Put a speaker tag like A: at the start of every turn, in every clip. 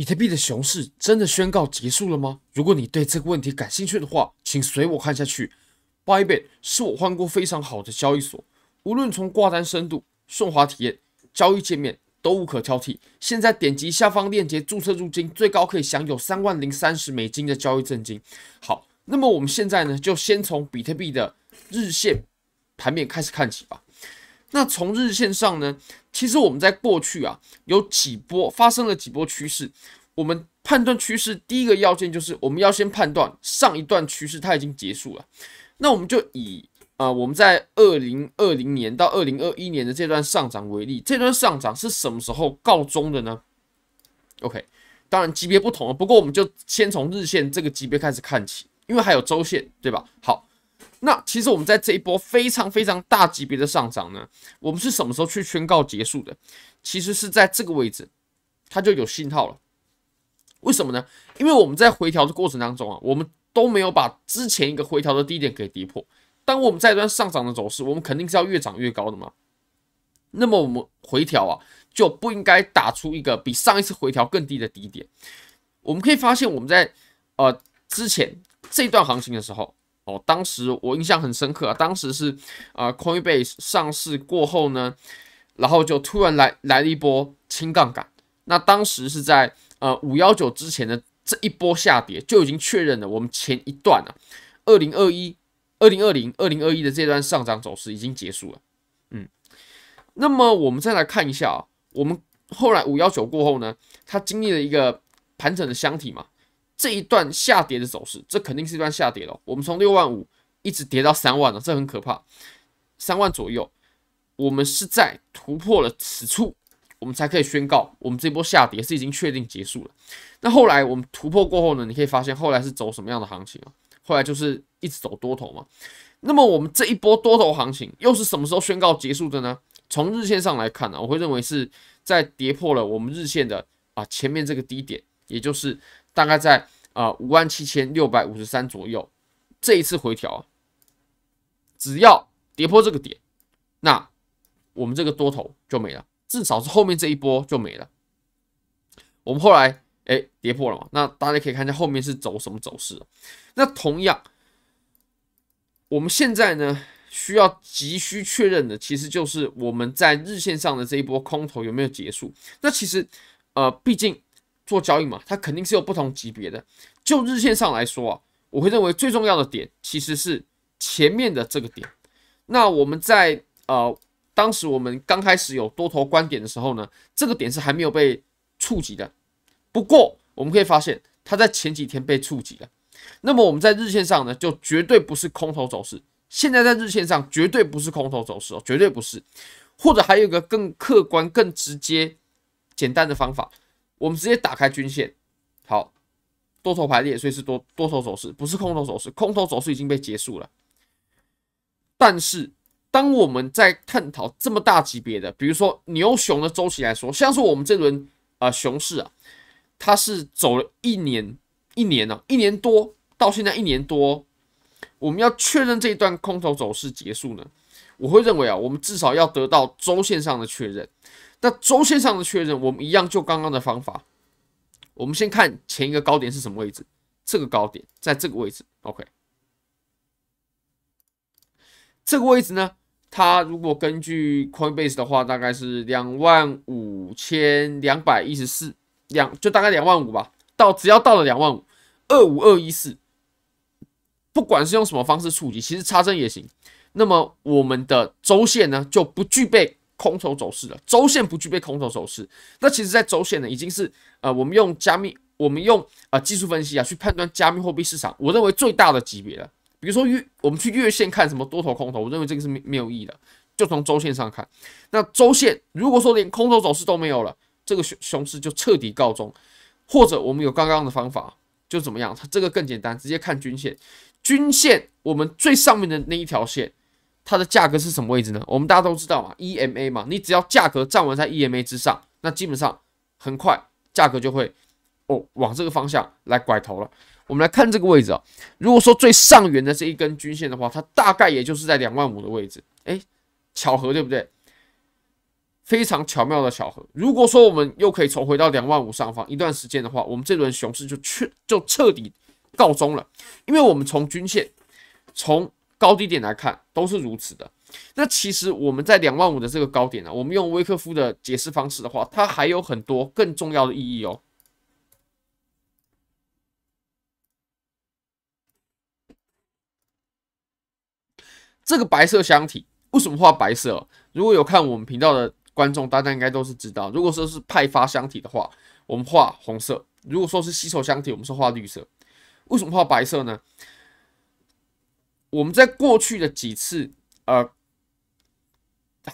A: 比特币的熊市真的宣告结束了吗？如果你对这个问题感兴趣的话，请随我看下去。Bybit 是我换过非常好的交易所，无论从挂单深度、顺滑体验、交易界面都无可挑剔。现在点击下方链接注册入金，最高可以享有三万零三十美金的交易赠金。好，那么我们现在呢，就先从比特币的日线盘面开始看起吧。那从日线上呢，其实我们在过去啊有几波发生了几波趋势。我们判断趋势第一个要件就是我们要先判断上一段趋势它已经结束了。那我们就以啊、呃、我们在二零二零年到二零二一年的这段上涨为例，这段上涨是什么时候告终的呢？OK，当然级别不同了，不过我们就先从日线这个级别开始看起，因为还有周线，对吧？好。那其实我们在这一波非常非常大级别的上涨呢，我们是什么时候去宣告结束的？其实是在这个位置，它就有信号了。为什么呢？因为我们在回调的过程当中啊，我们都没有把之前一个回调的低点给跌破。当我们在一段上涨的走势，我们肯定是要越涨越高的嘛。那么我们回调啊，就不应该打出一个比上一次回调更低的低点。我们可以发现，我们在呃之前这段行情的时候。哦，当时我印象很深刻啊，当时是啊，呃，Coinbase 上市过后呢，然后就突然来来了一波轻杠杆。那当时是在呃五幺九之前的这一波下跌就已经确认了，我们前一段啊，二零二一、二零二零、二零二一的这段上涨走势已经结束了。嗯，那么我们再来看一下啊，我们后来五幺九过后呢，它经历了一个盘整的箱体嘛。这一段下跌的走势，这肯定是一段下跌了。我们从六万五一直跌到三万了，这很可怕。三万左右，我们是在突破了此处，我们才可以宣告我们这波下跌是已经确定结束了。那后来我们突破过后呢，你可以发现后来是走什么样的行情啊？后来就是一直走多头嘛。那么我们这一波多头行情又是什么时候宣告结束的呢？从日线上来看呢，我会认为是在跌破了我们日线的啊前面这个低点，也就是。大概在啊五万七千六百五十三左右，这一次回调，只要跌破这个点，那我们这个多头就没了，至少是后面这一波就没了。我们后来哎跌破了嘛，那大家可以看一下后面是走什么走势。那同样，我们现在呢需要急需确认的，其实就是我们在日线上的这一波空头有没有结束。那其实呃，毕竟。做交易嘛，它肯定是有不同级别的。就日线上来说啊，我会认为最重要的点其实是前面的这个点。那我们在呃当时我们刚开始有多头观点的时候呢，这个点是还没有被触及的。不过我们可以发现，它在前几天被触及了。那么我们在日线上呢，就绝对不是空头走势。现在在日线上绝对不是空头走势哦，绝对不是。或者还有一个更客观、更直接、简单的方法。我们直接打开均线，好，多头排列，所以是多多头走势，不是空头走势。空头走势已经被结束了。但是，当我们在探讨这么大级别的，比如说牛熊的周期来说，像是我们这轮啊、熊市啊，它是走了一年一年呢、啊，一年多到现在一年多，我们要确认这一段空头走势结束呢，我会认为啊，我们至少要得到周线上的确认。那周线上的确认，我们一样就刚刚的方法。我们先看前一个高点是什么位置，这个高点在这个位置，OK。这个位置呢，它如果根据 Coinbase 的话，大概是两万五千两百一十四，两就大概两万五吧。到只要到了两万五，二五二一四，不管是用什么方式触及，其实插针也行。那么我们的周线呢，就不具备。空头走势了，周线不具备空头走势。那其实，在周线呢，已经是呃，我们用加密，我们用啊、技术分析啊去判断加密货币市场，我认为最大的级别了。比如说月，我们去月线看什么多头空头，我认为这个是没没有意义的。就从周线上看，那周线如果说连空头走势都没有了，这个熊熊市就彻底告终。或者我们有刚刚的方法，就怎么样？它这个更简单，直接看均线，均线我们最上面的那一条线。它的价格是什么位置呢？我们大家都知道嘛，EMA 嘛，你只要价格站稳在 EMA 之上，那基本上很快价格就会哦往这个方向来拐头了。我们来看这个位置啊，如果说最上缘的这一根均线的话，它大概也就是在两万五的位置。哎，巧合对不对？非常巧妙的巧合。如果说我们又可以重回到两万五上方一段时间的话，我们这轮熊市就确就彻底告终了，因为我们从均线从高低点来看都是如此的。那其实我们在两万五的这个高点呢、我们用威克夫的解释方式的话，它还有很多更重要的意义哦。这个白色箱体为什么画白色？如果有看我们频道的观众，大家应该都是知道。如果说是派发箱体的话，我们画红色；如果说是吸筹箱体，我们是画绿色。为什么画白色呢？我们在过去的几次呃。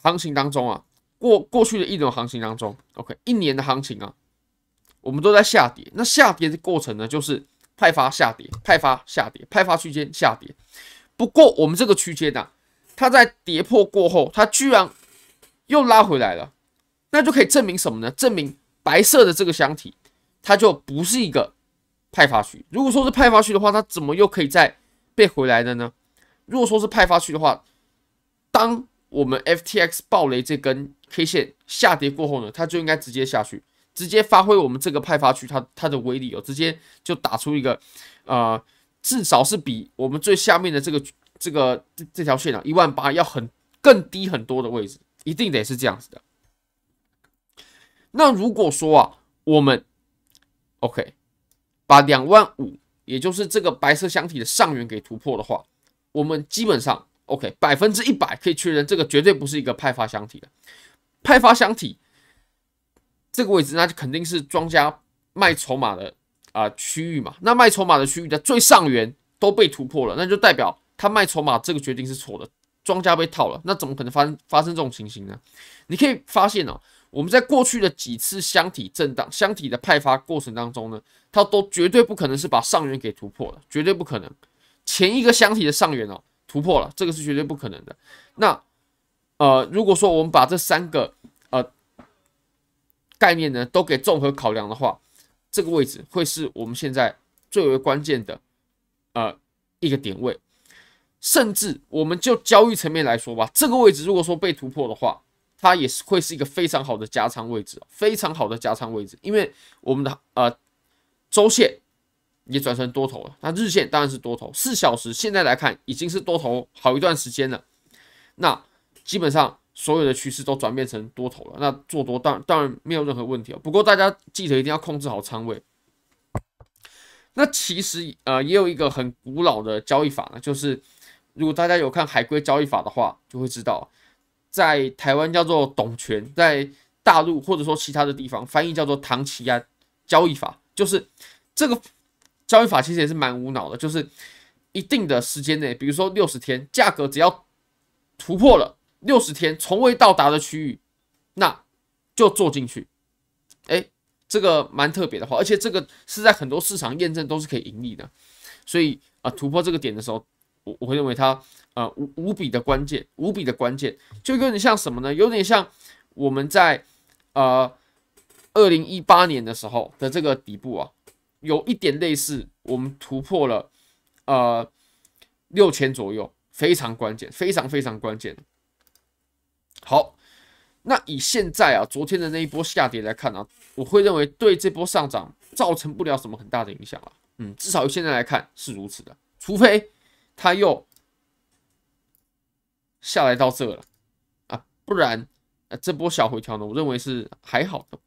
A: 行情当中啊，过过去的一轮行情当中，OK，一年的行情啊，我们都在下跌。那下跌的过程呢，就是派发下跌，派发下跌，派发区间下跌。不过我们这个区间呢，它在跌破过后，它居然又拉回来了，那就可以证明什么呢？证明白色的这个箱体，它就不是一个派发区。如果说是派发区的话，它怎么又可以再被回来的呢？如果说是派发区的话，当我们 FTX 暴雷这根 K 线下跌过后呢，它就应该直接下去，直接发挥我们这个派发区它它的威力哦，直接就打出一个呃，至少是比我们最下面的这个这个这这条线啊一万八要很更低很多的位置，一定得是这样子的。那如果说啊，我们 OK 把两万五，也就是这个白色箱体的上缘给突破的话，我们基本上。OK，百分之一百可以确认，这个绝对不是一个派发箱体的派发箱体这个位置，那就肯定是庄家卖筹码的啊区域嘛。那卖筹码的区域的最上缘都被突破了，那就代表他卖筹码这个决定是错的，庄家被套了。那怎么可能发生发生这种情形呢？你可以发现哦，我们在过去的几次箱体震荡、箱体的派发过程当中呢，它都绝对不可能是把上缘给突破了，绝对不可能。前一个箱体的上缘哦。突破了，这个是绝对不可能的。那呃，如果说我们把这三个呃概念呢都给综合考量的话，这个位置会是我们现在最为关键的呃一个点位。甚至我们就交易层面来说吧，这个位置如果说被突破的话，它也是会是一个非常好的加仓位置，非常好的加仓位置，因为我们的呃周线。也转成多头了，那日线当然是多头，四小时现在来看已经是多头好一段时间了。那基本上所有的趋势都转变成多头了，那做多当然当然没有任何问题哦。不过大家记得一定要控制好仓位。那其实呃也有一个很古老的交易法呢，就是如果大家有看海龟交易法的话，就会知道，在台湾叫做董权，在大陆或者说其他的地方翻译叫做唐奇安交易法，就是这个。交易法其实也是蛮无脑的，就是一定的时间内，比如说六十天，价格只要突破了六十天从未到达的区域，那就做进去。哎，这个蛮特别的话，而且这个是在很多市场验证都是可以盈利的。所以啊，突破这个点的时候，我我会认为它呃无无比的关键，无比的关键，就有点像什么呢？有点像我们在呃二零一八年的时候的这个底部啊。有一点类似，我们突破了，呃，六千左右，非常关键，非常非常关键。好，那以现在啊，昨天的那一波下跌来看呢，啊，我会认为对这波上涨造成不了什么很大的影响啊。嗯，至少现在来看是如此的，除非它又下来到这了啊，不然，呃，这波小回调呢，我认为是还好的，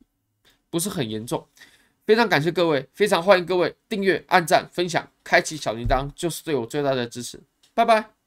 A: 不是很严重。非常感谢各位，非常欢迎各位订阅、按赞、分享、开启小铃铛，就是对我最大的支持。拜拜。